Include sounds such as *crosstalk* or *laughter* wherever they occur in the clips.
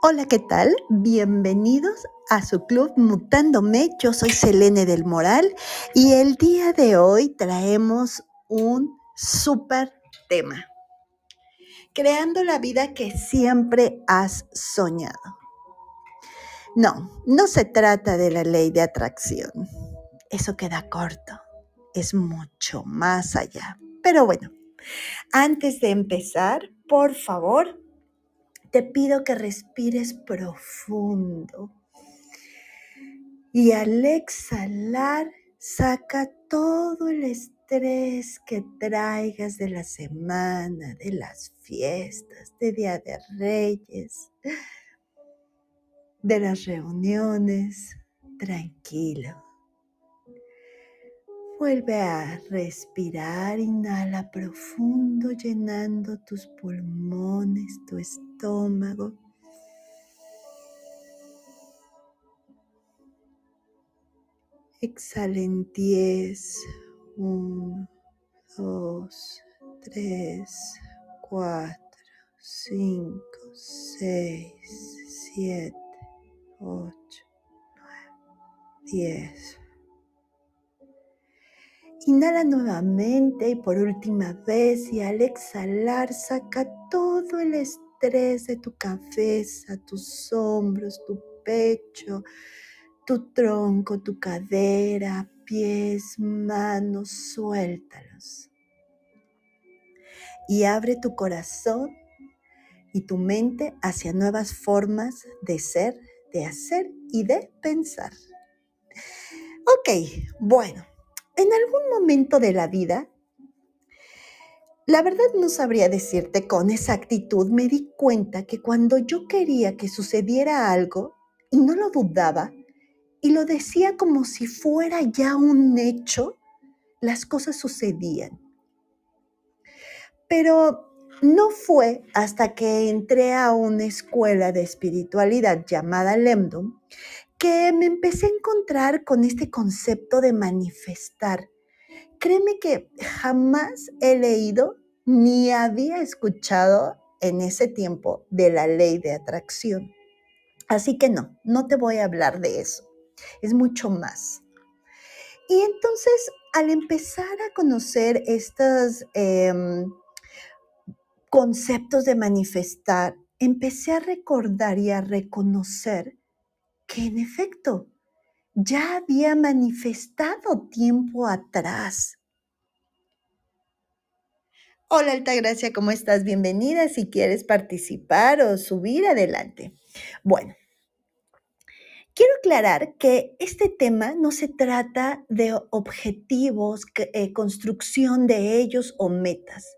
Hola, ¿qué tal? Bienvenidos a su club Mutándome. Yo soy Selene del Moral y el día de hoy traemos un súper tema. Creando la vida que siempre has soñado. No, no se trata de la ley de atracción. Eso queda corto. Es mucho más allá. Pero bueno, antes de empezar, por favor, te pido que respires profundo y al exhalar saca todo el estrés que traigas de la semana, de las fiestas, de Día de Reyes, de las reuniones. Tranquilo. Vuelve a respirar, inhala profundo, llenando tus pulmones, tu estómago. Exhala en 10, 1, 2, 3, 4, 5, 6, 7, 8, 9, 10. Inhala nuevamente y por última vez y al exhalar saca todo el estrés de tu cabeza, tus hombros, tu pecho, tu tronco, tu cadera, pies, manos, suéltalos. Y abre tu corazón y tu mente hacia nuevas formas de ser, de hacer y de pensar. Ok, bueno en algún momento de la vida, la verdad no sabría decirte con exactitud, me di cuenta que cuando yo quería que sucediera algo y no lo dudaba y lo decía como si fuera ya un hecho, las cosas sucedían. Pero no fue hasta que entré a una escuela de espiritualidad llamada Lemdom que me empecé a encontrar con este concepto de manifestar. Créeme que jamás he leído ni había escuchado en ese tiempo de la ley de atracción. Así que no, no te voy a hablar de eso. Es mucho más. Y entonces, al empezar a conocer estos em, conceptos de manifestar, empecé a recordar y a reconocer que en efecto ya había manifestado tiempo atrás. Hola Altagracia, ¿cómo estás? Bienvenida si quieres participar o subir adelante. Bueno, quiero aclarar que este tema no se trata de objetivos, eh, construcción de ellos o metas.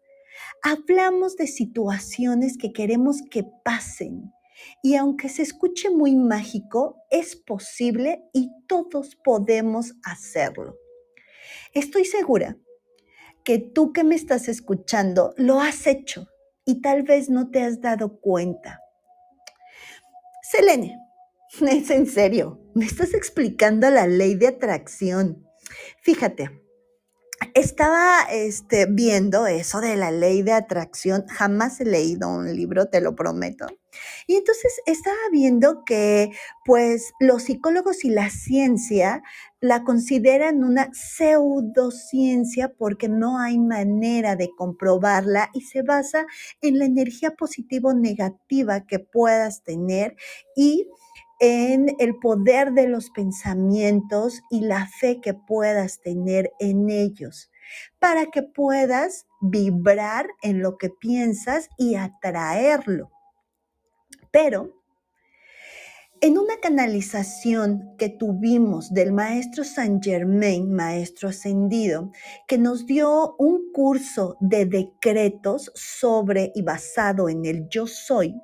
Hablamos de situaciones que queremos que pasen y aunque se escuche muy mágico, es posible y todos podemos hacerlo. Estoy segura que tú que me estás escuchando lo has hecho y tal vez no te has dado cuenta. Selene, *laughs* es en serio, me estás explicando la ley de atracción. Fíjate, estaba este, viendo eso de la ley de atracción. Jamás he leído un libro, te lo prometo. Y entonces estaba viendo que, pues, los psicólogos y la ciencia la consideran una pseudociencia porque no hay manera de comprobarla y se basa en la energía positiva o negativa que puedas tener y en el poder de los pensamientos y la fe que puedas tener en ellos, para que puedas vibrar en lo que piensas y atraerlo. Pero en una canalización que tuvimos del maestro Saint Germain, maestro ascendido, que nos dio un curso de decretos sobre y basado en el yo soy,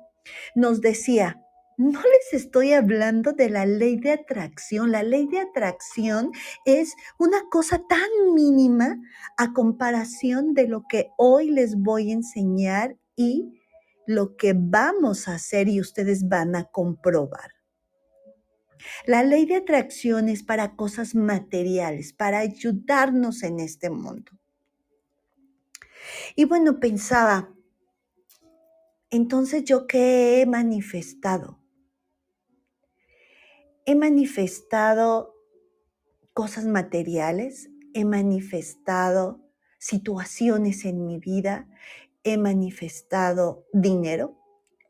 nos decía, no les estoy hablando de la ley de atracción. La ley de atracción es una cosa tan mínima a comparación de lo que hoy les voy a enseñar y lo que vamos a hacer y ustedes van a comprobar. La ley de atracción es para cosas materiales, para ayudarnos en este mundo. Y bueno, pensaba, entonces yo qué he manifestado? He manifestado cosas materiales, he manifestado situaciones en mi vida, he manifestado dinero,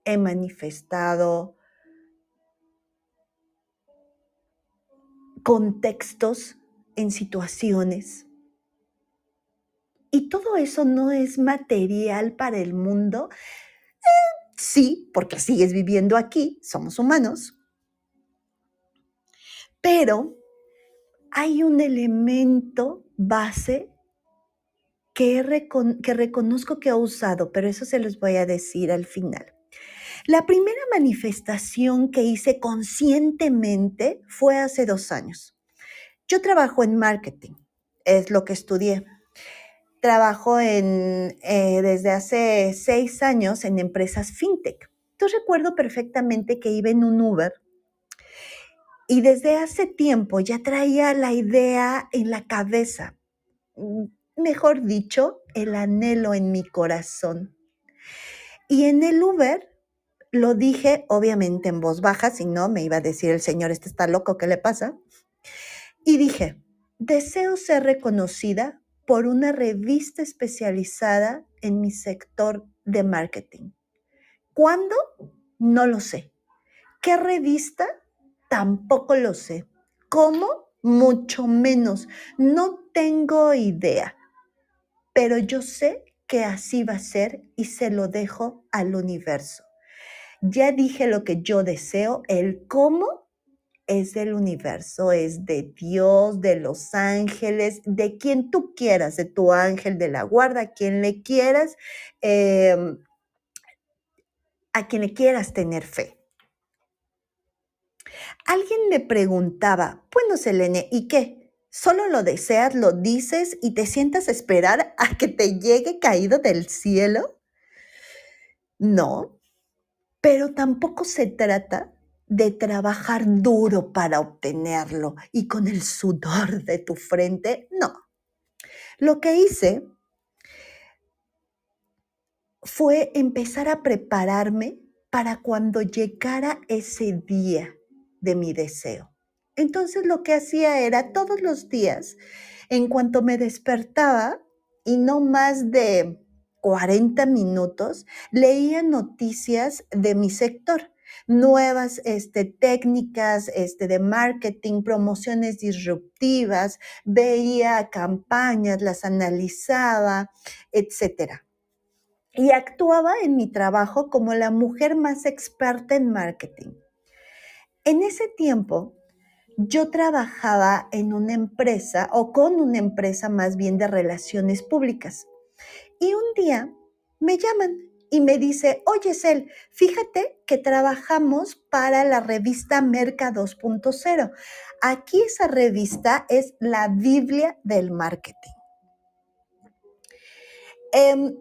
he manifestado contextos en situaciones. Y todo eso no es material para el mundo. Eh, sí, porque sigues viviendo aquí, somos humanos. Pero hay un elemento base que, que reconozco que he usado, pero eso se los voy a decir al final. La primera manifestación que hice conscientemente fue hace dos años. Yo trabajo en marketing, es lo que estudié. Trabajo en, eh, desde hace seis años en empresas fintech. Entonces recuerdo perfectamente que iba en un Uber y desde hace tiempo ya traía la idea en la cabeza, mm, mejor dicho, el anhelo en mi corazón. Y en el Uber lo dije obviamente en voz baja, si no me iba a decir el señor, este está loco, ¿qué le pasa? Y dije, deseo ser reconocida por una revista especializada en mi sector de marketing. ¿Cuándo? No lo sé. ¿Qué revista? Tampoco lo sé. ¿Cómo? Mucho menos. No tengo idea. Pero yo sé que así va a ser y se lo dejo al universo. Ya dije lo que yo deseo, el cómo es del universo, es de Dios, de los ángeles, de quien tú quieras, de tu ángel de la guarda, quien le quieras, em, a quien le quieras tener fe. Alguien me preguntaba, bueno, Selene, ¿y qué? ¿Solo lo deseas, lo dices y te sientas a esperar a que te llegue caído del cielo? No, pero tampoco se trata de trabajar duro para obtenerlo y con el sudor de tu frente, no. Lo que hice fue empezar a prepararme para cuando llegara ese día de mi deseo. Entonces lo que hacía era todos los días, en cuanto me despertaba, y no más de 40 minutos, leía noticias de mi sector, nuevas este, técnicas este, de marketing, promociones disruptivas, veía campañas, las analizaba, etc. Y actuaba en mi trabajo como la mujer más experta en marketing. En ese tiempo, yo trabajaba en una empresa o con una empresa más bien de relaciones públicas. Y un día me llaman y me dice, oye Cel, fíjate que trabajamos para la revista Merca 2.0. Aquí esa revista es la Biblia del marketing. Em,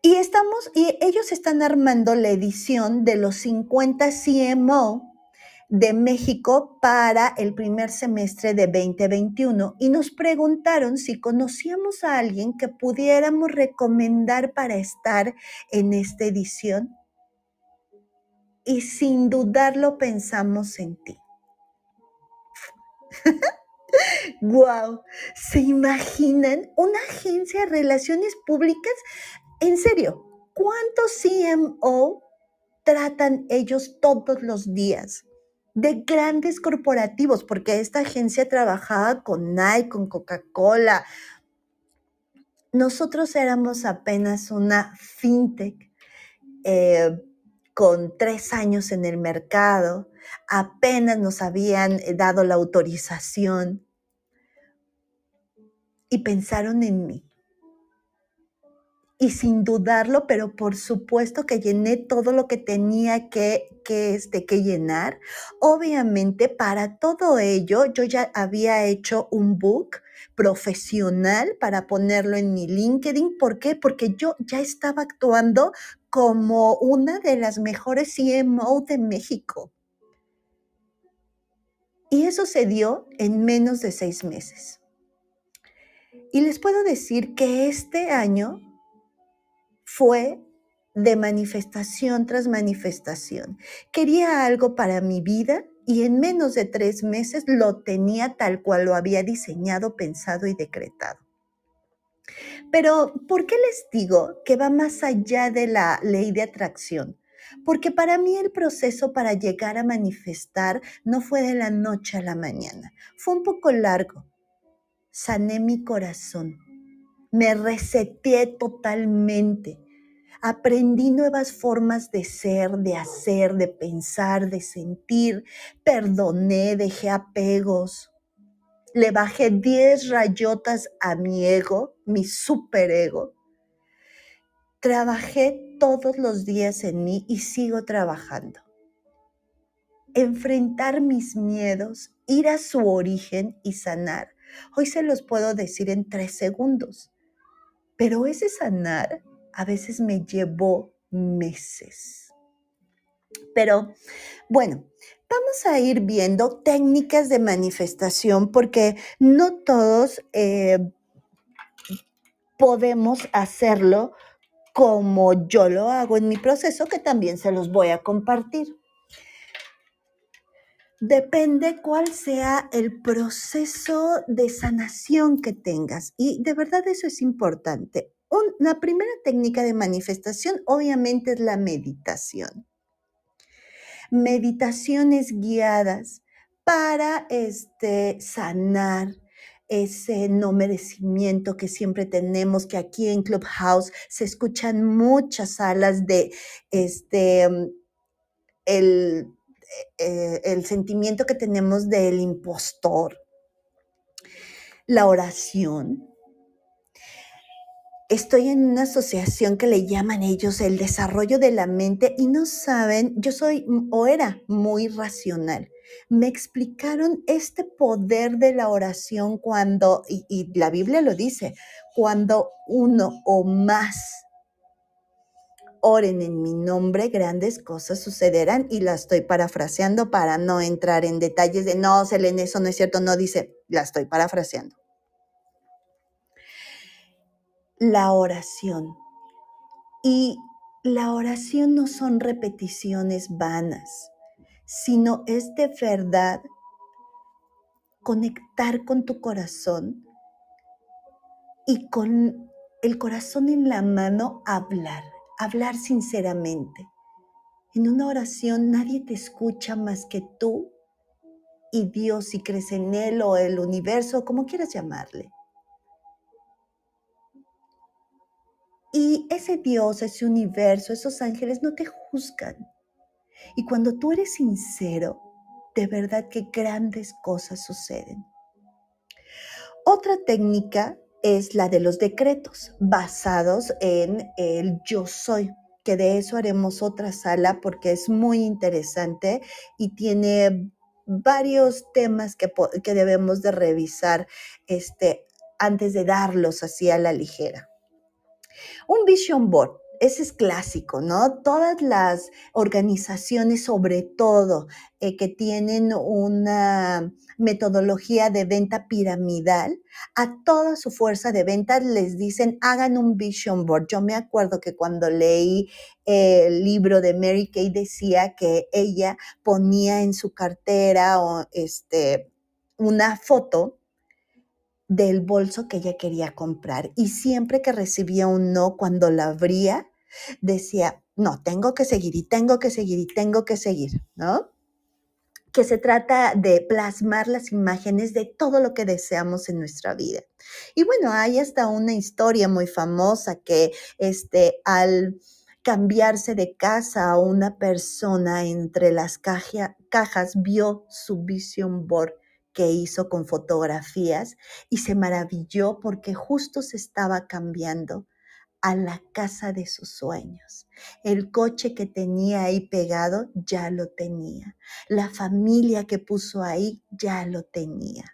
y estamos, y ellos están armando la edición de los 50 CMO de México para el primer semestre de 2021 y nos preguntaron si conocíamos a alguien que pudiéramos recomendar para estar en esta edición. Y sin dudarlo pensamos en ti. *laughs* ¡Wow! ¿Se imaginan una agencia de relaciones públicas? En serio, ¿cuántos CMO tratan ellos todos los días? De grandes corporativos, porque esta agencia trabajaba con Nike, con Coca-Cola. Nosotros éramos apenas una fintech eh, con tres años en el mercado, apenas nos habían eh, dado la autorización y pensaron en mí y sin dudarlo, pero por supuesto que llené todo lo que tenía que, que, este, que llenar. Obviamente, para todo ello, yo ya había hecho un book profesional para ponerlo en mi LinkedIn. ¿Por qué? Porque yo ya estaba actuando como una de las mejores CMO de México. Y eso se dio en menos de seis meses. Y les puedo decir que este año fue de manifestación tras manifestación. Quería algo para mi vida y en menos de tres meses lo tenía tal cual lo había diseñado, pensado y decretado. Pero, ¿por qué les digo que va más allá de la ley de atracción? Porque para mí el proceso para llegar a manifestar no fue de la noche a la mañana, fue un poco largo. Sané mi corazón, me reseteé totalmente, aprendí nuevas formas de ser, de hacer, de pensar, de sentir, perdoné, dejé apegos, le bajé 10 rayotas a mi ego, mi superego. Trabajé todos los días en mí y sigo trabajando. Enfrentar mis miedos, ir a su origen y sanar. Hoy se los puedo decir en tres segundos, pero ese sanar a veces me llevó meses. Pero bueno, Vamos a ir viendo técnicas de manifestación porque no todos eh, podemos hacerlo como yo lo hago en mi proceso, que también se los voy a compartir. Depende cuál sea el proceso de sanación que tengas. Y de verdad eso es importante. Una primera técnica de manifestación obviamente es la meditación. Meditaciones guiadas para este, sanar ese no merecimiento que siempre tenemos, que aquí en Clubhouse se escuchan muchas salas de este, el, eh, el sentimiento que tenemos del impostor, la oración, estoy en una asociación que le llaman ellos el desarrollo de la mente y no saben, yo soy o era muy racional. Me explicaron este poder de la oración cuando, y, la Biblia lo dice, cuando uno o más oren en mi nombre, grandes cosas sucederán y la estoy parafraseando para no entrar en detalles de no, Selene, eso no es cierto, no dice, la estoy parafraseando la oración. Y la oración no son repeticiones vanas, sino es de verdad conectar con tu corazón y con el corazón en la mano hablar, hablar sinceramente. En una oración nadie te escucha más que tú y Dios si crees en Él o el universo, como quieras llamarle. Y ese Dios, ese universo, esos ángeles no te juzgan. Y cuando tú eres sincero, de verdad que grandes cosas suceden. Otra técnica es la de los decretos, basados en el yo soy, que de eso haremos otra sala porque es muy interesante y tiene varios temas que, que debemos de revisar este, antes de darlos así a la ligera. Un vision board, ese es clásico, ¿no? Todas las organizaciones, sobre todo, eh, que tienen una metodología de venta piramidal, a toda su fuerza de venta les dicen, hagan un vision board. Yo me acuerdo que cuando leí el libro de Mary Kay decía que ella ponía en su cartera o este, una foto del bolso que ella quería comprar. Y siempre que recibía un no, cuando la abría, decía, no, tengo que seguir y tengo que seguir y tengo que seguir, ¿no? Que se trata de plasmar las imágenes de todo lo que deseamos en nuestra vida. Y bueno, hay hasta una historia muy famosa que este, al cambiarse de casa una persona entre las cajas vio su vision board que hizo con fotografías y se maravilló porque justo se estaba cambiando a la casa de sus sueños. El coche que tenía ahí pegado ya lo tenía. La familia que puso ahí ya lo tenía.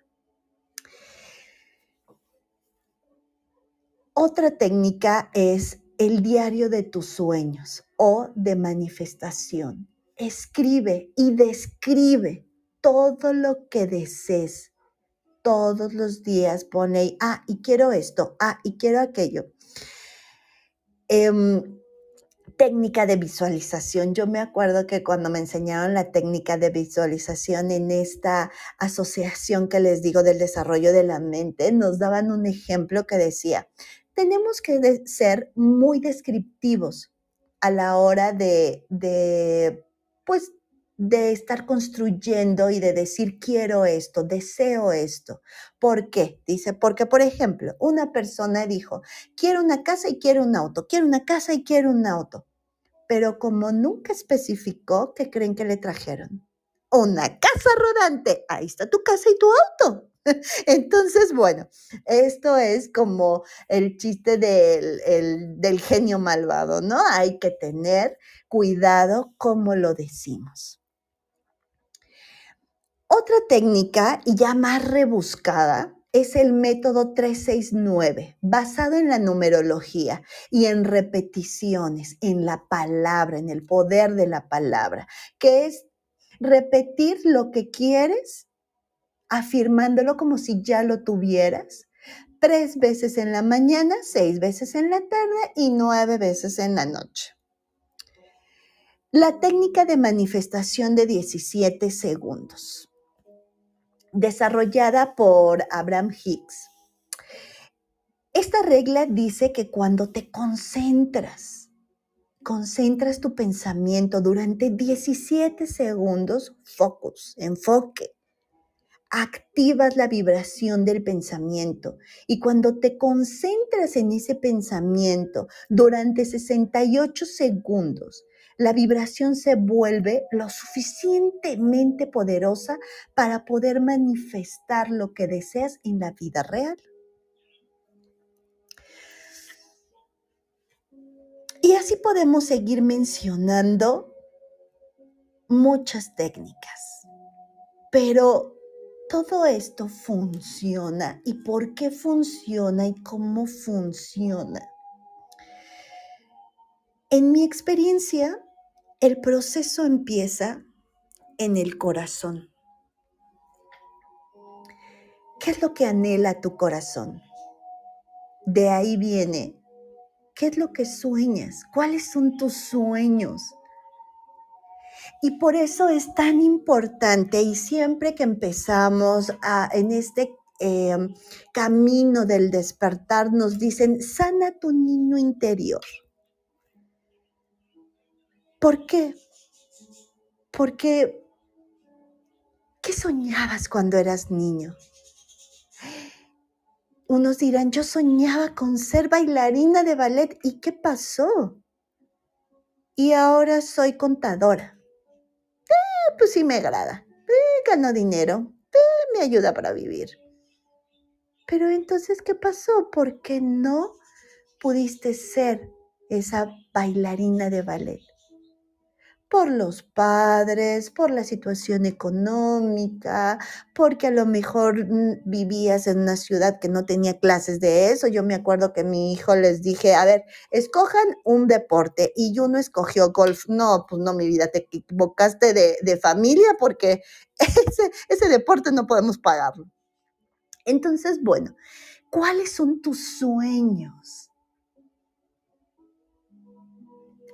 Otra técnica es el diario de tus sueños o de manifestación. Escribe y describe todo lo que desees. Todos los días pone ahí, ah, y quiero esto, ah, y quiero aquello. Em, técnica de visualización. Yo me acuerdo que cuando me enseñaron la técnica de visualización en esta asociación que les digo del desarrollo de la mente, nos daban un ejemplo que decía, tenemos que ser muy descriptivos a la hora de, de, pues, de estar construyendo y de decir quiero esto, deseo esto. ¿Por qué? Dice, porque por ejemplo, una persona dijo, quiero una casa y quiero un auto, quiero una casa y quiero un auto. Pero como nunca especificó, ¿qué creen que le trajeron? Una casa rodante. Ahí está tu casa y tu auto. *laughs* Entonces, bueno, esto es como el chiste del, del genio malvado, ¿no? Hay que tener cuidado cómo lo decimos. Otra técnica, y ya más rebuscada, es el método 369, basado en la numerología y en repeticiones, en la palabra, en el poder de la palabra, que es repetir lo que quieres, afirmándolo como si ya lo tuvieras, tres veces en la mañana, seis veces en la tarde y nueve veces en la noche. La técnica de manifestación de 17 segundos desarrollada por Abraham Hicks. Esta regla dice que cuando te concentras, concentras tu pensamiento durante 17 segundos, focus, enfoque, activas la vibración del pensamiento y cuando te concentras en ese pensamiento durante 68 segundos, la vibración se vuelve lo suficientemente poderosa para poder manifestar lo que deseas en la vida real. Y así podemos seguir mencionando muchas técnicas. Pero todo esto funciona. ¿Y por qué funciona y cómo funciona? En mi experiencia, el proceso empieza en el corazón. ¿Qué es lo que anhela tu corazón? De ahí viene, ¿qué es lo que sueñas? ¿Cuáles son tus sueños? Y por eso es tan importante y siempre que empezamos a, en este em, camino del despertar nos dicen, sana tu niño interior. ¿Por qué? Porque, ¿qué soñabas cuando eras niño? Unos dirán, yo soñaba con ser bailarina de ballet. ¿Y qué pasó? Y ahora soy contadora. Eh, pues sí me agrada. Eh, gano dinero. Eh, me ayuda para vivir. Pero entonces, ¿qué pasó? ¿Por qué no pudiste ser esa bailarina de ballet? Por los padres, por la situación económica, porque a lo mejor mm, vivías en una ciudad que no tenía clases de eso. Yo me acuerdo que mi hijo les dije, a ver, escojan un deporte y uno escogió golf. No, pues no, mi vida, te equivocaste de, de familia porque *laughs* ese, ese deporte no podemos pagarlo. Entonces, bueno, ¿cuáles son tus sueños?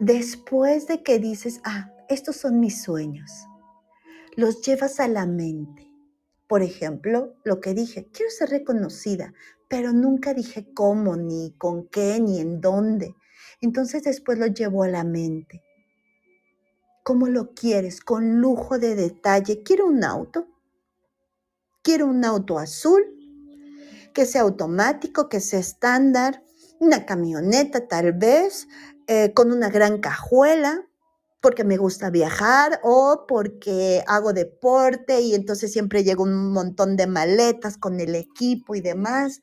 Después de que dices, ah, estos son mis sueños, los llevas a la mente. Por ejemplo, lo que dije, quiero ser reconocida, pero nunca dije cómo, ni con qué, ni en dónde. Entonces después lo llevo a la mente. ¿Cómo lo quieres? Con lujo de detalle. Quiero un auto. Quiero un auto azul, que sea automático, que sea estándar, una camioneta tal vez, eh, con una gran cajuela, porque me gusta viajar o porque hago deporte y entonces siempre llego un montón de maletas con el equipo y demás.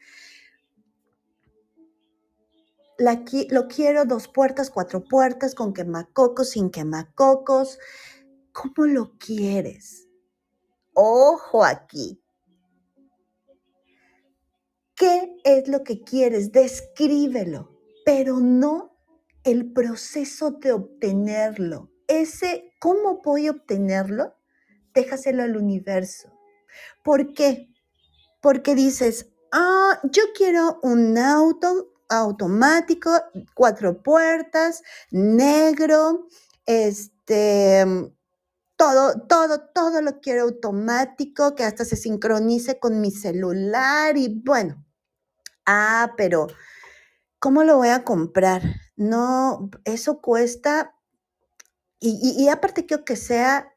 lo quiero dos puertas, cuatro puertas, con quemacocos, sin quemacocos. ¿Cómo lo quieres? Ojo aquí. ¿Qué es lo que quieres? Descríbelo, pero no el proceso de obtenerlo. Ese, ¿cómo voy a obtenerlo? Déjaselo al universo. ¿Por qué? Porque dices, ah, yo quiero un auto automático, cuatro puertas, negro, este, todo, todo, todo lo quiero automático, que hasta se sincronice con mi celular y bueno. Ah, pero ¿cómo lo voy a comprar? No, eso cuesta, y, y, aparte quiero que sea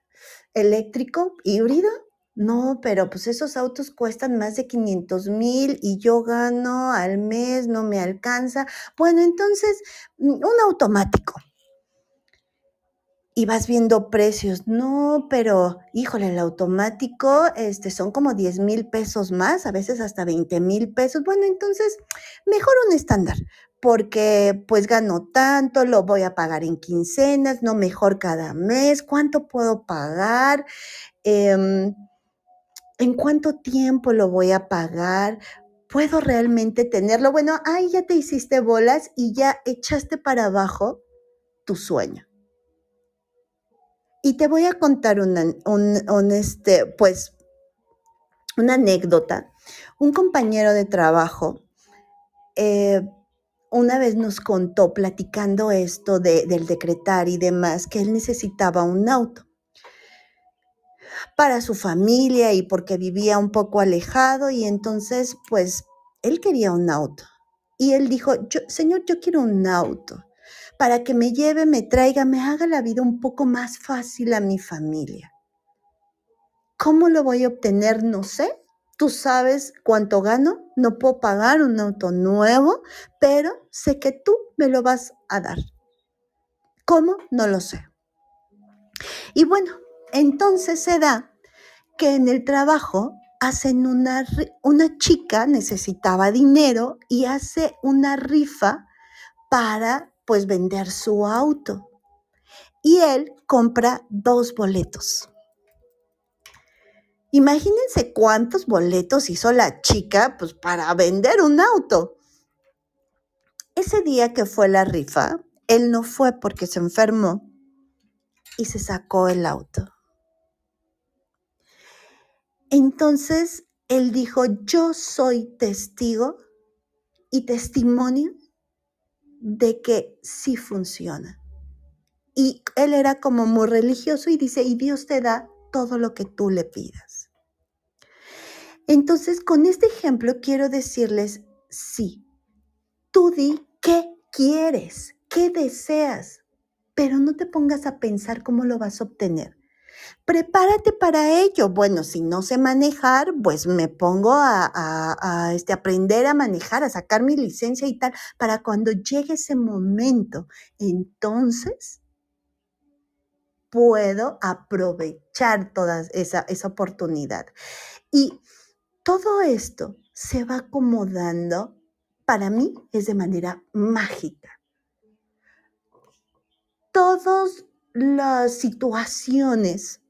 eléctrico, híbrido, no, pero pues esos autos cuestan más de 500 mil y yo gano al mes, no me alcanza. Bueno, entonces, mm, un automático. Y vas viendo precios. No, pero híjole, el automático este, son como 10 mil pesos más, a veces hasta 20 mil pesos. Bueno, entonces, mejor un estándar, porque pues gano tanto, lo voy a pagar en quincenas, no mejor cada mes, cuánto puedo pagar. Em, ¿En cuánto tiempo lo voy a pagar? ¿Puedo realmente tenerlo? Bueno, ahí ya te hiciste bolas y ya echaste para abajo tu sueño. Y te voy a contar una, un, este, pues, una anécdota. Un compañero de trabajo eh, una vez nos contó, platicando esto de, del decretar y demás, que él necesitaba un auto para su familia y porque vivía un poco alejado y entonces pues él quería un auto. Y él dijo, Señor, yo quiero un auto para que me lleve, me traiga, me haga la vida un poco más fácil a mi familia. ¿Cómo lo voy a obtener? No sé. Tú sabes cuánto gano. No puedo pagar un auto nuevo, pero sé que tú me lo vas a dar. ¿Cómo? No lo sé. Y bueno, entonces se da que en el trabajo hacen una, una chica necesitaba dinero y hace una rifa para pues vender su auto. Y él compra dos boletos. Imagínense cuántos boletos hizo la chica pues para vender un auto. Ese día que fue la rifa, él no fue porque se enfermó y se sacó el auto. Entonces él dijo, yo soy testigo y testimonio de que sí funciona. Y él era como muy religioso y dice, y Dios te da todo lo que tú le pidas. Entonces, con este ejemplo quiero decirles, sí, tú di qué quieres, qué deseas, pero no te pongas a pensar cómo lo vas a obtener prepárate para ello. Bueno, si no sé manejar, pues me pongo a, este, aprender a manejar, a sacar mi licencia y tal, para cuando llegue ese momento, entonces puedo aprovechar toda esa, esa oportunidad. Y todo esto se va acomodando, para mí es de manera mágica. Todas las situaciones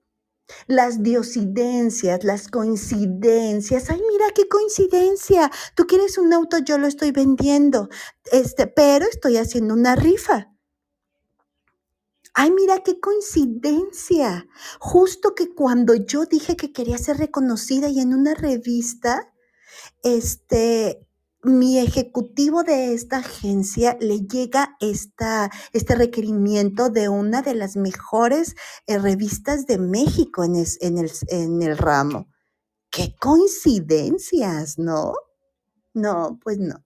las diosidencias, las coincidencias. Ay, mira qué coincidencia. Tú quieres un auto, yo lo estoy vendiendo. Este, pero estoy haciendo una rifa. Ay, mira qué coincidencia. Justo que cuando yo dije que quería ser reconocida y en una revista, este, mi ejecutivo de esta agencia le llega esta, este requerimiento de una de las mejores eh, revistas de México en, en, el, en el ramo. Qué coincidencias, ¿no? No, pues no.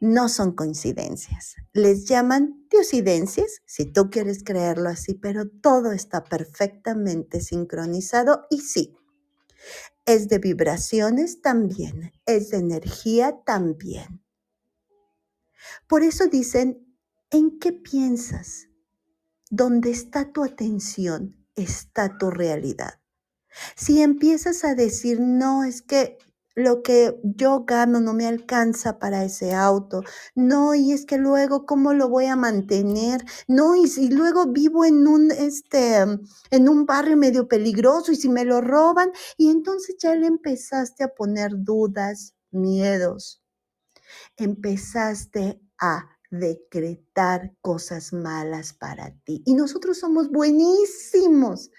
No son coincidencias. Les llaman diosidencias, si tú quieres creerlo así, pero todo está perfectamente sincronizado y sí, es de vibraciones también, es de energía también. Por eso dicen, ¿en qué piensas? Donde está tu atención, está tu realidad. Si empiezas a decir, no, es que lo que yo gano no me alcanza para ese auto. No, y es que luego cómo lo voy a mantener. No, y si luego vivo en un este en un barrio medio peligroso y si me lo roban y entonces ya le empezaste a poner dudas, miedos. Empezaste a decretar cosas malas para ti. Y nosotros somos buenísimos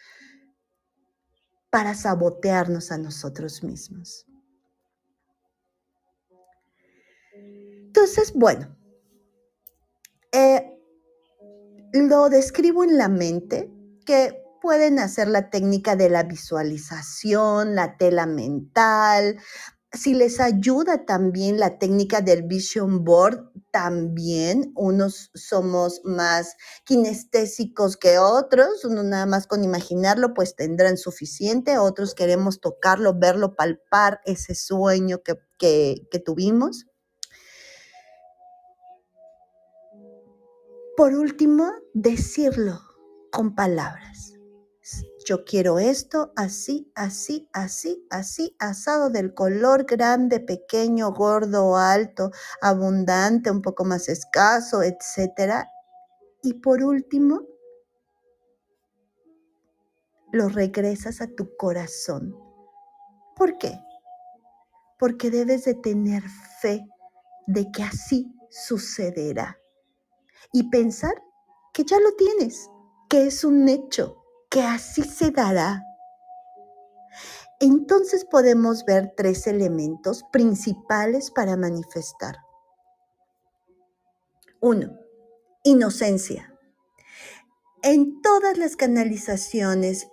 para sabotearnos a nosotros mismos. Entonces, bueno, eh, lo describo en la mente que pueden hacer la técnica de la visualización, la tela mental. Si les ayuda también la técnica del vision board, también unos somos más kinestésicos que otros, uno nada más con imaginarlo pues tendrán suficiente, otros queremos tocarlo, verlo, palpar ese sueño que, que, que tuvimos. Por último, decirlo con palabras. Yo quiero esto así, así, así, así, asado del color grande, pequeño, gordo, alto, abundante, un poco más escaso, etc. Y por último, lo regresas a tu corazón. ¿Por qué? Porque debes de tener fe de que así sucederá y pensar que ya lo tienes, que es un hecho, que así se dará. Entonces podemos ver tres elementos principales para manifestar. Uno, inocencia. En todas las canalizaciones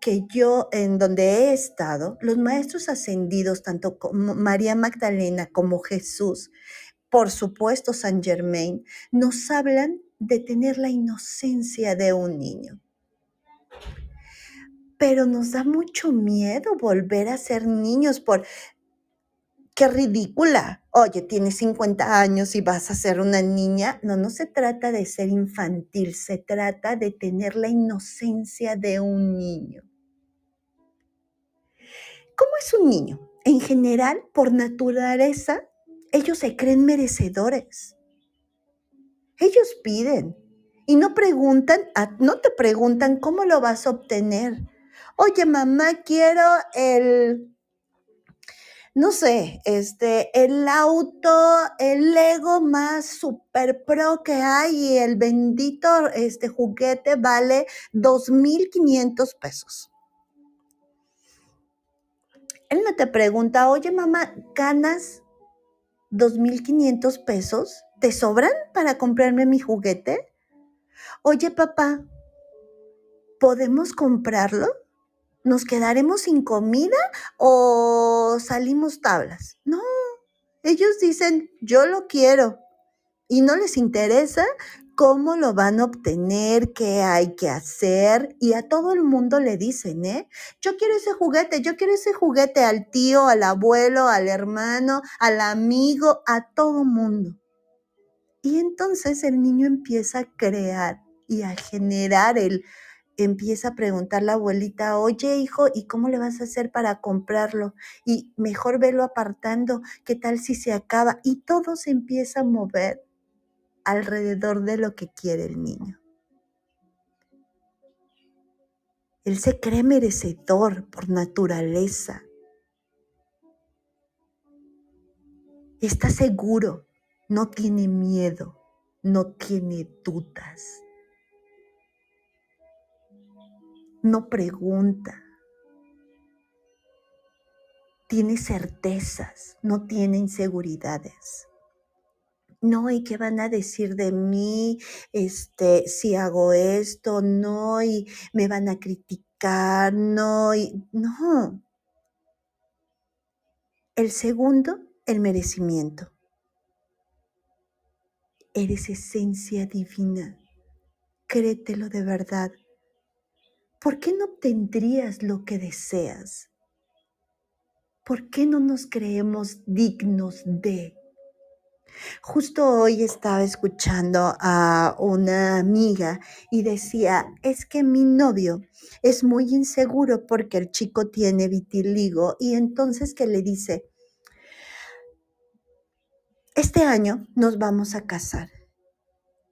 que yo, en donde he estado, los maestros ascendidos, tanto como María Magdalena como Jesús, por supuesto San Germain, nos hablan de tener la inocencia de un niño. Pero nos da mucho miedo volver a ser niños por... Qué ridícula. Oye, tienes 50 años y vas a ser una niña. No, no se trata de ser infantil, se trata de tener la inocencia de un niño. ¿Cómo es un niño? En general, por naturaleza, ellos se creen merecedores. Ellos piden y no preguntan, no te preguntan cómo lo vas a obtener. Oye, mamá, quiero el, no sé, este, el auto, el Lego más super pro que hay y el bendito este juguete vale 2.500 pesos. Él no te pregunta, oye mamá, ¿ganas 2.500 pesos? ¿Te sobran para comprarme mi juguete? Oye, papá, ¿podemos comprarlo? ¿Nos quedaremos sin comida o salimos tablas? No, ellos dicen, yo lo quiero. Y no les interesa cómo lo van a obtener, qué hay que hacer. Y a todo el mundo le dicen, ¿eh? Yo quiero ese juguete, yo quiero ese juguete al tío, al abuelo, al hermano, al amigo, a todo mundo. Y entonces el niño empieza a crear y a generar el, empieza a preguntar la abuelita, oye hijo, ¿y cómo le vas a hacer para comprarlo? Y mejor velo apartando, ¿qué tal si se acaba? Y todo se empieza a mover alrededor de lo que quiere el niño. Él se cree merecedor por naturaleza. Está seguro, no tiene miedo, no tiene dudas. No pregunta. Tiene certezas, no tiene inseguridades no, ¿y qué van a decir de mí? Este, si hago esto, no, y me van a criticar, no, y no. El segundo, el merecimiento. Eres esencia divina. Créetelo de verdad. ¿Por qué no obtendrías lo que deseas? ¿Por qué no nos creemos dignos de? Justo hoy estaba escuchando a una amiga y decía, es que mi novio es muy inseguro porque el chico tiene vitiligo y entonces que le dice, este año nos vamos a casar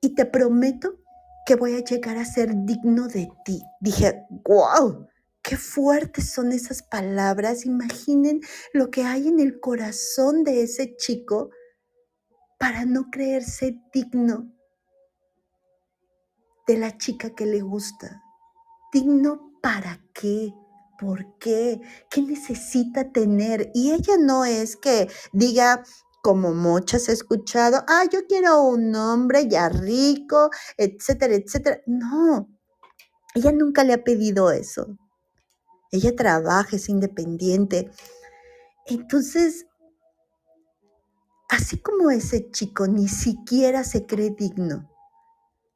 y te prometo que voy a llegar a ser digno de ti. Dije, wow, qué fuertes son esas palabras. Imaginen lo que hay en el corazón de ese chico para no creerse digno de la chica que le gusta. ¿Digno para qué? ¿Por qué? ¿Qué necesita tener? Y ella no es que diga como muchas he escuchado, ah, yo quiero un hombre ya rico, etcétera, etcétera. No, ella nunca le ha pedido eso. Ella trabaja, es independiente. Entonces, así como ese chico ni siquiera se cree digno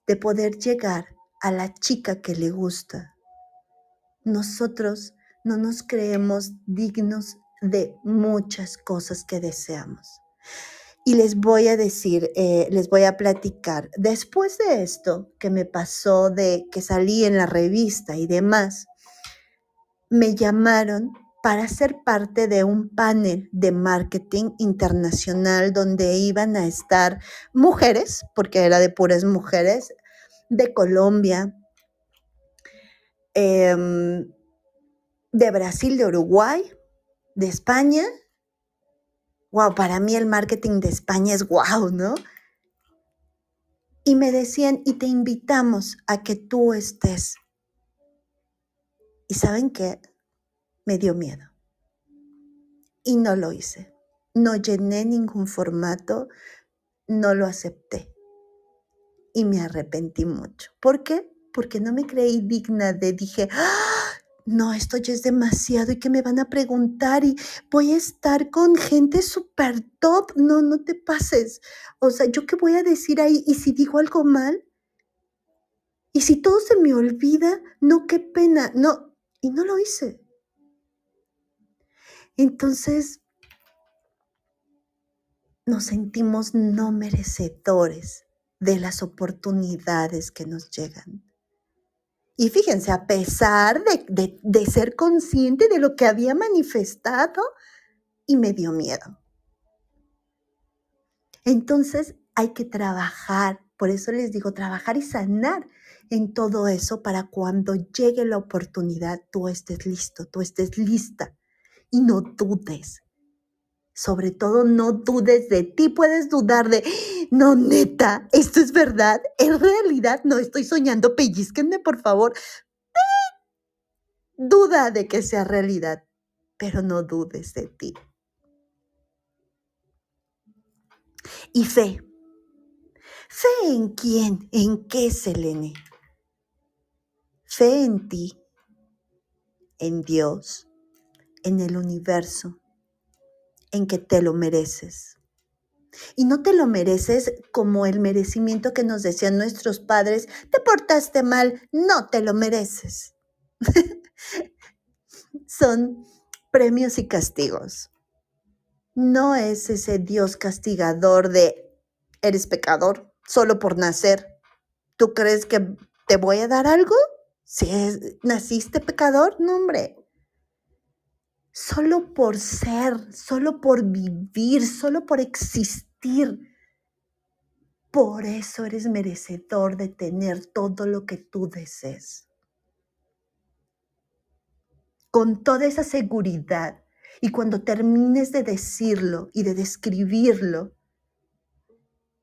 de poder llegar a la chica que le gusta, nosotros no nos creemos dignos de muchas cosas que deseamos. Y les voy a decir, eh, les voy a platicar, después de esto que me pasó de que salí en la revista y demás, me llamaron para ser parte de un panel de marketing internacional donde iban a estar mujeres, porque era de puras mujeres, de Colombia, em, de Brasil, de Uruguay, de España. Wow, para mí el marketing de España es wow, ¿no? Y me decían, y te invitamos a que tú estés. ¿Y saben qué? Me dio miedo. Y no lo hice. No llené ningún formato, no lo acepté. Y me arrepentí mucho. ¿Por qué? Porque no me creí digna de, dije, ¡Ah! no, esto ya es demasiado y que me van a preguntar y voy a estar con gente súper top. No, no te pases. O sea, ¿yo qué voy a decir ahí? ¿Y si digo algo mal? ¿Y si todo se me olvida? No, qué pena. No, y no lo hice. Entonces, nos sentimos no merecedores de las oportunidades que nos llegan. Y fíjense, a pesar de, ser consciente de lo que había manifestado, y me dio miedo. Entonces hay que trabajar, por eso les digo, trabajar y sanar en todo eso para cuando llegue la oportunidad tú estés listo, tú estés lista y no dudes. Sobre todo no dudes de ti, puedes dudar de, no, neta, esto es verdad, en realidad no estoy soñando, pellizquenme por favor. Duda de que sea realidad, pero no dudes de ti. Y fe. ¿Fe en quién? ¿En qué, Selene? Fe en ti, en Dios, en el universo, en que te lo mereces. Y no te lo mereces como el merecimiento que nos decían nuestros padres, te portaste mal, no te lo mereces. *laughs* Son premios y castigos. No es ese Dios castigador de, eres pecador solo por nacer. ¿Tú crees que te voy a dar algo? Si naciste pecador, no hombre solo por ser, solo por vivir, solo por existir. Por eso eres merecedor de tener todo lo que tú desees. Con toda esa seguridad. Y cuando termines de decirlo y de describirlo,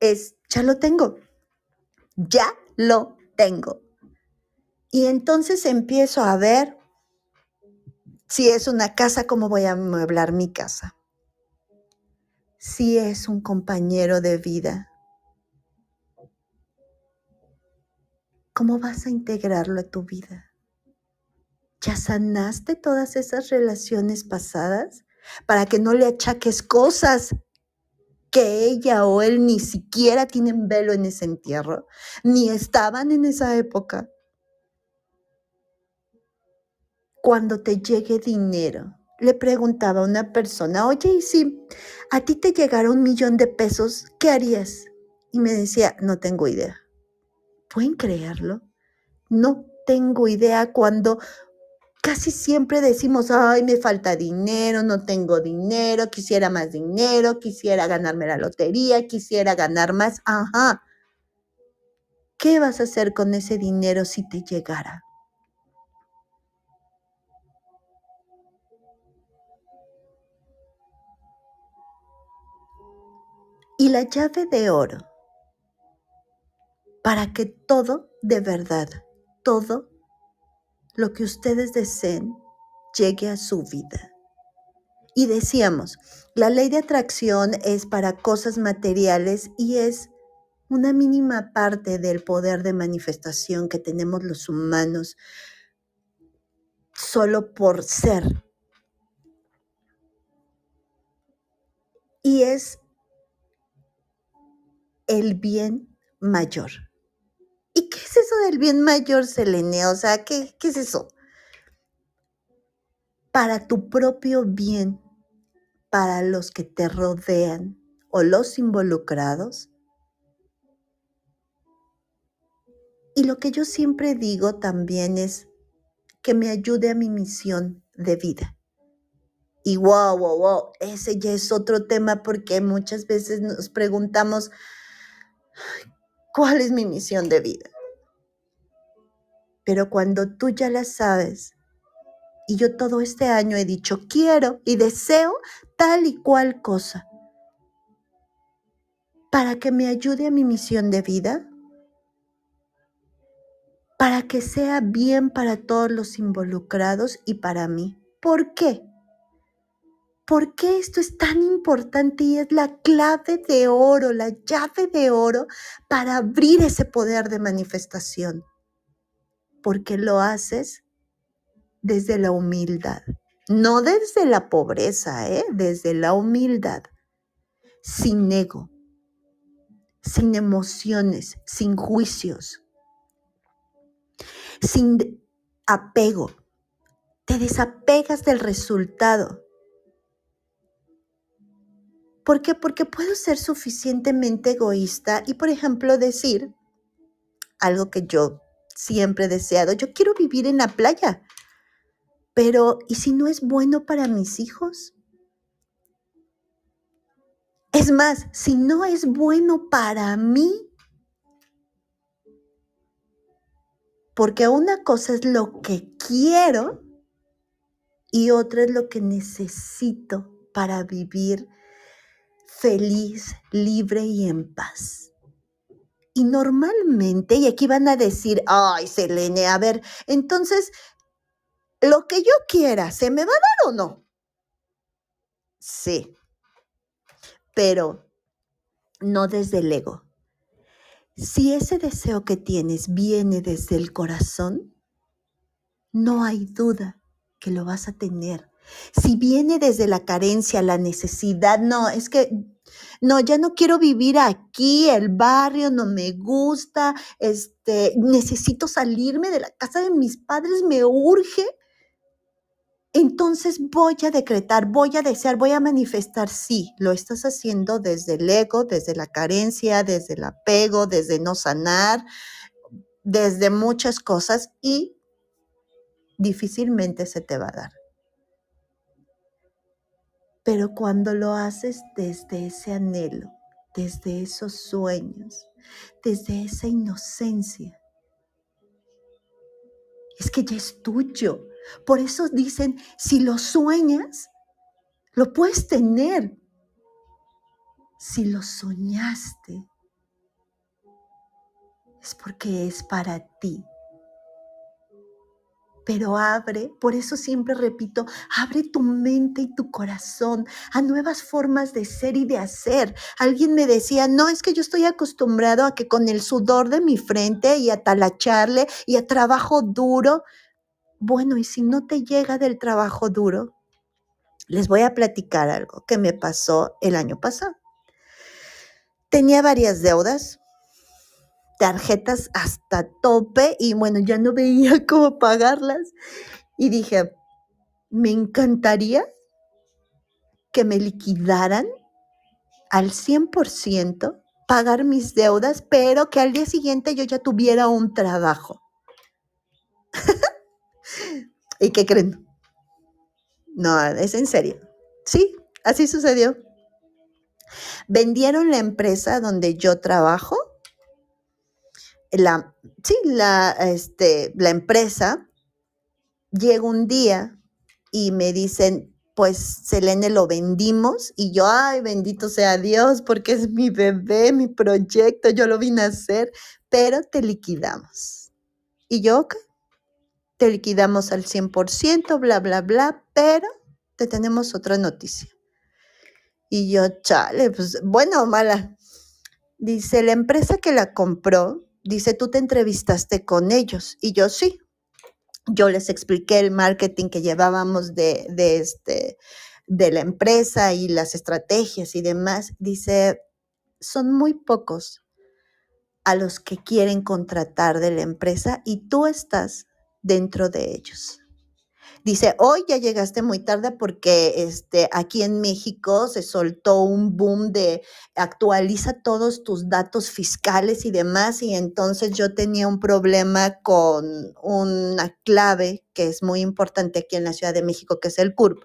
es, ya lo tengo. Ya lo tengo. Y entonces empiezo a ver si es una casa, ¿cómo voy a amueblar mi casa? Si es un compañero de vida, ¿cómo vas a integrarlo a tu vida? ¿Ya sanaste todas esas relaciones pasadas para que no le achaques cosas que ella o él ni siquiera tienen velo en ese entierro, ni estaban en esa época? Cuando te llegue dinero. Le preguntaba a una persona, oye, y si a ti te llegara un millón de pesos, ¿qué harías? Y me decía, no tengo idea. ¿Pueden creerlo? No tengo idea cuando casi siempre decimos, ay, me falta dinero, no tengo dinero, quisiera más dinero, quisiera ganarme la lotería, quisiera ganar más. Ajá. ¿Qué vas a hacer con ese dinero si te llegara? Y la llave de oro para que todo, de verdad, todo lo que ustedes deseen llegue a su vida Y decíamos, la ley de atracción es para cosas materiales y es una mínima parte del poder de manifestación que tenemos los humanos solo por ser. Y es el bien mayor. ¿Y qué es eso del bien mayor, Selene? O sea, ¿qué, qué es eso? Para tu propio bien, para los que te rodean o los involucrados. Y lo que yo siempre digo también es que me ayude a mi misión de vida. Y wow, wow, wow, ese ya es otro tema porque muchas veces nos preguntamos, ¿cuál es mi misión de vida? Pero cuando tú ya la sabes, y yo todo este año he dicho, quiero y deseo tal y cual cosa, para que me ayude a mi misión de vida, para que sea bien para todos los involucrados y para mí. ¿Por qué? ¿Por qué esto es tan importante y es la clave de oro, la llave de oro para abrir ese poder de manifestación? Porque lo haces desde la humildad, no desde la pobreza, ¿eh? desde la humildad, sin ego, sin emociones, sin juicios, sin apego. Te desapegas del resultado. ¿Por qué? Porque puedo ser suficientemente egoísta y, por ejemplo, decir algo que yo siempre he deseado, yo quiero vivir en la playa, pero ¿y si no es bueno para mis hijos? Es más, si no es bueno para mí, Porque una cosa es lo que quiero y otra es lo que necesito para vivir feliz, libre y en paz. Y normalmente, y aquí van a decir, ay, Selene, a ver, entonces, lo que yo quiera, ¿se me va a dar o no? Sí, pero no desde el ego si ese deseo que tienes viene desde el corazón, no hay duda que lo vas a tener. Si viene desde la carencia, la necesidad, no, es que no, ya no quiero vivir aquí, el barrio no me gusta, este, necesito salirme de la casa de mis padres, me urge entonces voy a decretar, voy a desear, voy a manifestar. Sí, lo estás haciendo desde el ego, desde la carencia, desde el apego, desde no sanar, desde muchas cosas y difícilmente se te va a dar. Pero cuando lo haces desde ese anhelo, desde esos sueños, desde esa inocencia, es que ya es tuyo. Por eso dicen, si lo sueñas, lo puedes tener. Si lo soñaste, es porque es para ti pero abre, por eso siempre repito, abre tu mente y tu corazón a nuevas formas de ser y de hacer. Alguien me decía, no, es que yo estoy acostumbrado a que con el sudor de mi frente y a talacharle y a trabajo duro. Bueno, y si no te llega del trabajo duro, les voy a platicar algo que me pasó el año pasado. Tenía varias deudas, tarjetas hasta tope y bueno, ya no veía *laughs* cómo pagarlas. Y dije, me encantaría que me liquidaran al 100%, pagar mis deudas, pero que al día siguiente yo ya tuviera un trabajo. *laughs* ¿Y qué creen? No, es en serio. Sí, así sucedió. Vendieron la empresa donde yo trabajo la, sí, la, este, la empresa llega un día y me dicen, pues Selene lo vendimos y yo, ay, bendito sea Dios, porque es mi bebé, mi proyecto, yo lo vine a hacer, pero te liquidamos. Y yo, ok, te liquidamos al 100%, bla, bla, bla, pero te tenemos otra noticia. Y yo, chale, pues bueno o mala. Dice, la empresa que la compró, dice, tú te entrevistaste con ellos. Y yo sí. Yo les expliqué el marketing que llevábamos de, de, este, de la empresa y las estrategias y demás. Dice, son muy pocos a los que quieren contratar de la empresa y tú estás dentro de ellos. Dice, hoy ya llegaste muy tarde porque este, aquí en México se soltó un boom de actualiza todos tus datos fiscales y demás y entonces yo tenía un problema con una clave que es muy importante aquí en la Ciudad de México, que es el CURP.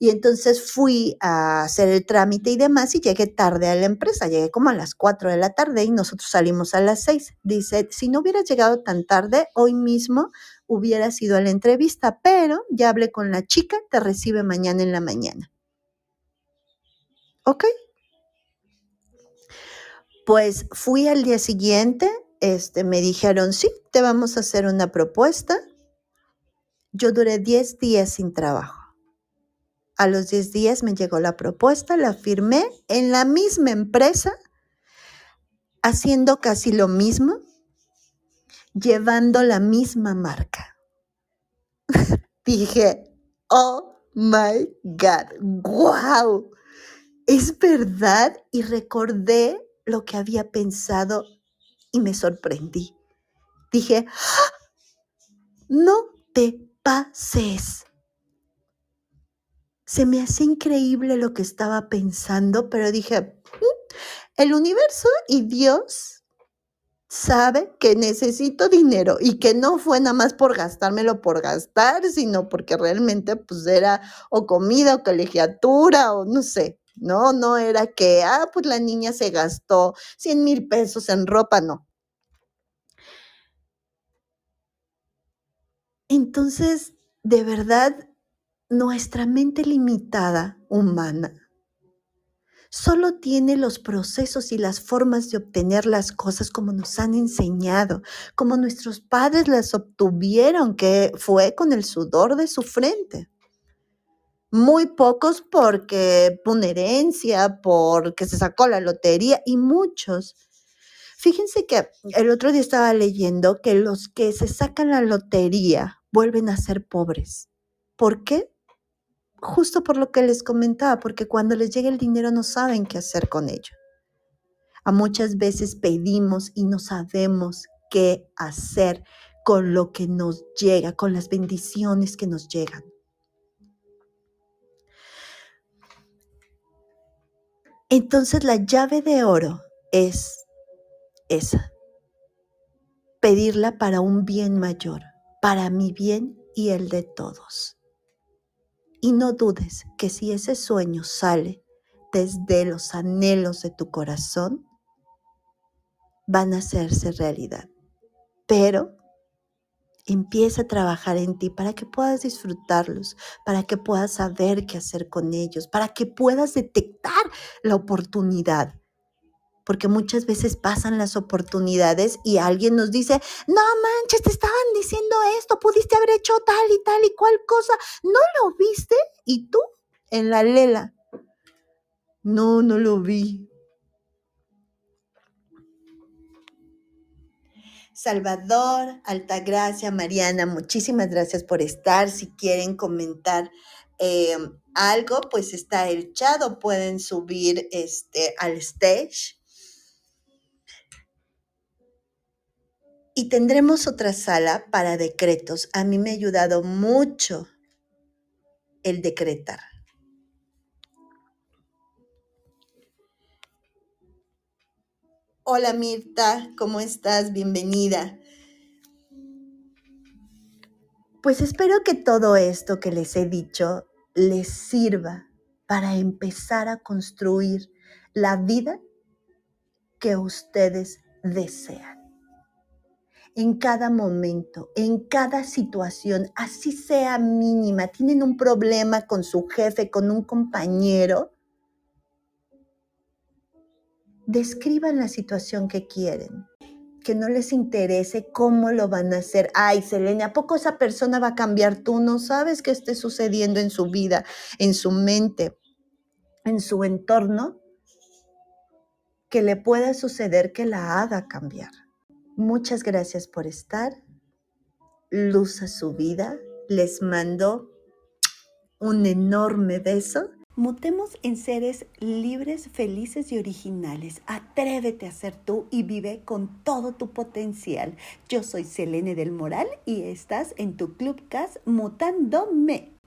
Y entonces fui a hacer el trámite y demás y llegué tarde a la empresa. Llegué como a las 4 de la tarde y nosotros salimos a las 6. Dice, si no hubieras llegado tan tarde, hoy mismo hubieras ido a la entrevista, pero ya hablé con la chica, te recibe mañana en la mañana. ¿Ok? Pues fui al día siguiente, este, me dijeron, sí, te vamos a hacer una propuesta. Yo duré 10 días sin trabajo. A los 10 días me llegó la propuesta, la firmé en la misma empresa, haciendo casi lo mismo, llevando la misma marca. *laughs* Dije, oh my God, wow, es verdad y recordé lo que había pensado y me sorprendí. Dije, ¡Ah! no te pases. Se me hacía increíble lo que estaba pensando, pero dije, mm, el universo y Dios sabe que necesito dinero y que no fue nada más por gastármelo por gastar, sino porque realmente pues era o comida o colegiatura o no sé, no, no era que, ah, pues la niña se gastó 100 mil pesos en ropa, no. Entonces, de verdad, nuestra mente limitada humana solo tiene los procesos y las formas de obtener las cosas como nos han enseñado, como nuestros padres las obtuvieron, que fue con el sudor de su frente. Muy pocos porque por herencia, porque se sacó la lotería y muchos. Fíjense que el otro día estaba leyendo que los que se sacan la lotería vuelven a ser pobres. ¿Por qué? Justo por lo que les comentaba, porque cuando les llega el dinero no saben qué hacer con ello. A muchas veces pedimos y no sabemos qué hacer con lo que nos llega, con las bendiciones que nos llegan. Entonces la llave de oro es esa, pedirla para un bien mayor, para mi bien y el de todos. Y no dudes que si ese sueño sale desde los anhelos de tu corazón, van a hacerse realidad. Pero empieza a trabajar en ti para que puedas disfrutarlos, para que puedas saber qué hacer con ellos, para que puedas detectar la oportunidad porque muchas veces pasan las oportunidades y alguien nos dice, no manches, te estaban diciendo esto, pudiste haber hecho tal y tal y cual cosa, ¿no lo viste? ¿Y tú? En la lela. No, no lo vi. Salvador, Altagracia, Mariana, muchísimas gracias por estar. Si quieren comentar eh, algo, pues está el chat o pueden subir este, al stage. Y tendremos otra sala para decretos. A mí me ha ayudado mucho el decretar. Hola Mirta, ¿cómo estás? Bienvenida. Pues espero que todo esto que les he dicho les sirva para empezar a construir la vida que ustedes desean en cada momento, en cada situación, así sea mínima, tienen un problema con su jefe, con un compañero, describan la situación que quieren, que no les interese cómo lo van a hacer. Ay, Selene, ¿a poco esa persona va a cambiar? Tú no sabes qué esté sucediendo en su vida, en su mente, en su entorno, que le pueda suceder que la haga cambiar. Muchas gracias por estar. Luz a su vida. Les mando un enorme beso. Mutemos en seres libres, felices y originales. Atrévete a ser tú y vive con todo tu potencial. Yo soy Selene del Moral y estás en tu Clubcast Mutándome.